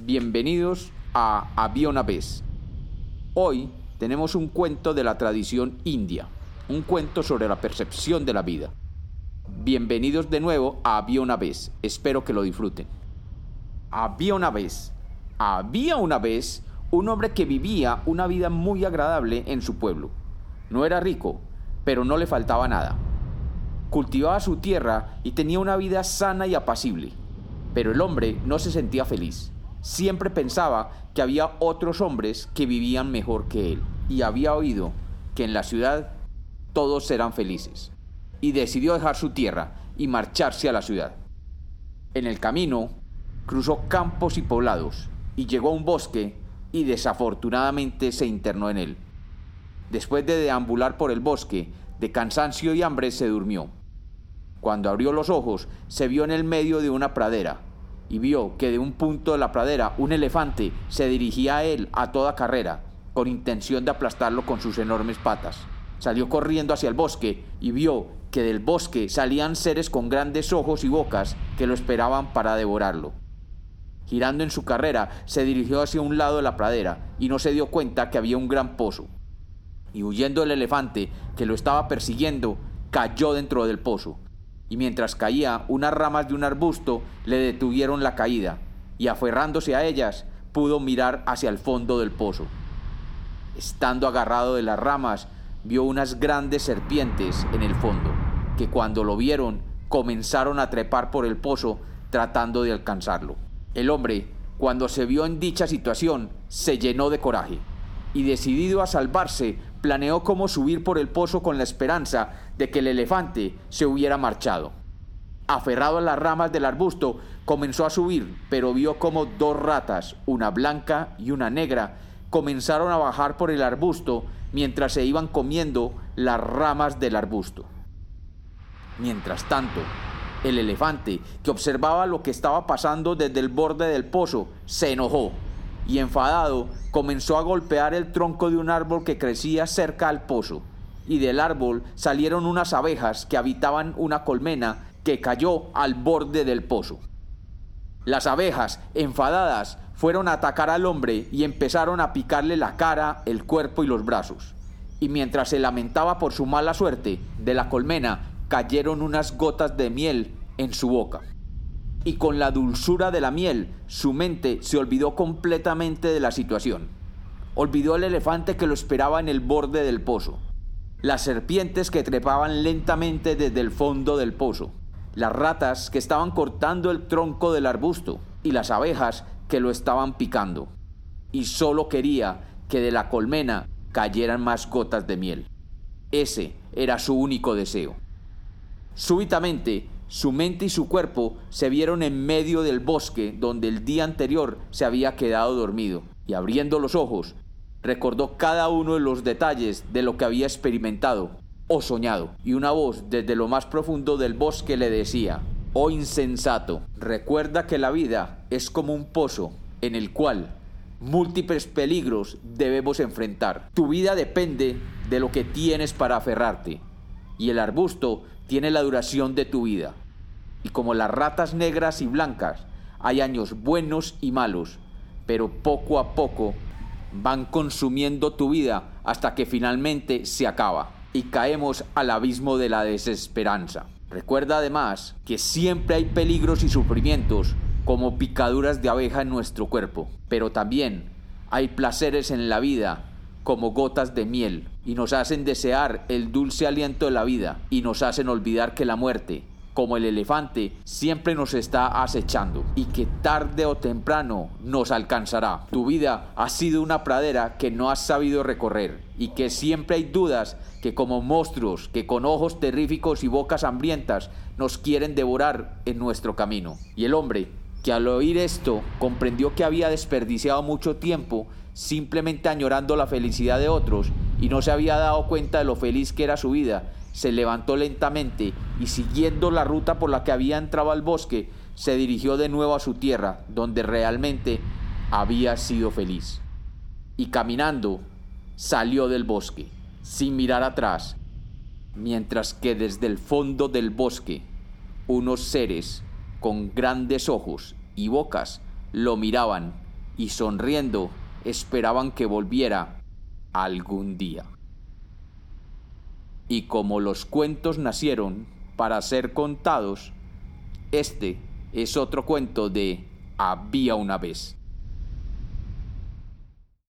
Bienvenidos a Había una vez. Hoy tenemos un cuento de la tradición india, un cuento sobre la percepción de la vida. Bienvenidos de nuevo a Había una vez, espero que lo disfruten. Había una vez, había una vez un hombre que vivía una vida muy agradable en su pueblo. No era rico, pero no le faltaba nada. Cultivaba su tierra y tenía una vida sana y apacible. Pero el hombre no se sentía feliz. Siempre pensaba que había otros hombres que vivían mejor que él y había oído que en la ciudad todos eran felices. Y decidió dejar su tierra y marcharse a la ciudad. En el camino cruzó campos y poblados y llegó a un bosque y desafortunadamente se internó en él. Después de deambular por el bosque, de cansancio y hambre se durmió. Cuando abrió los ojos, se vio en el medio de una pradera y vio que de un punto de la pradera un elefante se dirigía a él a toda carrera, con intención de aplastarlo con sus enormes patas. Salió corriendo hacia el bosque y vio que del bosque salían seres con grandes ojos y bocas que lo esperaban para devorarlo. Girando en su carrera, se dirigió hacia un lado de la pradera y no se dio cuenta que había un gran pozo. Y huyendo el elefante que lo estaba persiguiendo, cayó dentro del pozo. Y mientras caía, unas ramas de un arbusto le detuvieron la caída, y aferrándose a ellas, pudo mirar hacia el fondo del pozo. Estando agarrado de las ramas, vio unas grandes serpientes en el fondo, que cuando lo vieron comenzaron a trepar por el pozo tratando de alcanzarlo. El hombre, cuando se vio en dicha situación, se llenó de coraje y decidido a salvarse, planeó cómo subir por el pozo con la esperanza de que el elefante se hubiera marchado. Aferrado a las ramas del arbusto, comenzó a subir, pero vio como dos ratas, una blanca y una negra, comenzaron a bajar por el arbusto mientras se iban comiendo las ramas del arbusto. Mientras tanto, el elefante, que observaba lo que estaba pasando desde el borde del pozo, se enojó y enfadado comenzó a golpear el tronco de un árbol que crecía cerca al pozo. Y del árbol salieron unas abejas que habitaban una colmena que cayó al borde del pozo. Las abejas, enfadadas, fueron a atacar al hombre y empezaron a picarle la cara, el cuerpo y los brazos. Y mientras se lamentaba por su mala suerte, de la colmena cayeron unas gotas de miel en su boca. Y con la dulzura de la miel, su mente se olvidó completamente de la situación. Olvidó el elefante que lo esperaba en el borde del pozo, las serpientes que trepaban lentamente desde el fondo del pozo, las ratas que estaban cortando el tronco del arbusto y las abejas que lo estaban picando. Y solo quería que de la colmena cayeran más gotas de miel. Ese era su único deseo. Súbitamente, su mente y su cuerpo se vieron en medio del bosque donde el día anterior se había quedado dormido, y abriendo los ojos, recordó cada uno de los detalles de lo que había experimentado o soñado, y una voz desde lo más profundo del bosque le decía, Oh insensato, recuerda que la vida es como un pozo en el cual múltiples peligros debemos enfrentar. Tu vida depende de lo que tienes para aferrarte, y el arbusto tiene la duración de tu vida. Y como las ratas negras y blancas, hay años buenos y malos, pero poco a poco van consumiendo tu vida hasta que finalmente se acaba y caemos al abismo de la desesperanza. Recuerda además que siempre hay peligros y sufrimientos como picaduras de abeja en nuestro cuerpo, pero también hay placeres en la vida como gotas de miel y nos hacen desear el dulce aliento de la vida y nos hacen olvidar que la muerte, como el elefante, siempre nos está acechando y que tarde o temprano nos alcanzará. Tu vida ha sido una pradera que no has sabido recorrer y que siempre hay dudas que como monstruos que con ojos terríficos y bocas hambrientas nos quieren devorar en nuestro camino. Y el hombre, que al oír esto comprendió que había desperdiciado mucho tiempo simplemente añorando la felicidad de otros y no se había dado cuenta de lo feliz que era su vida, se levantó lentamente y siguiendo la ruta por la que había entrado al bosque, se dirigió de nuevo a su tierra, donde realmente había sido feliz. Y caminando, salió del bosque, sin mirar atrás, mientras que desde el fondo del bosque, unos seres con grandes ojos y bocas lo miraban y sonriendo esperaban que volviera algún día. Y como los cuentos nacieron para ser contados, este es otro cuento de Había una vez.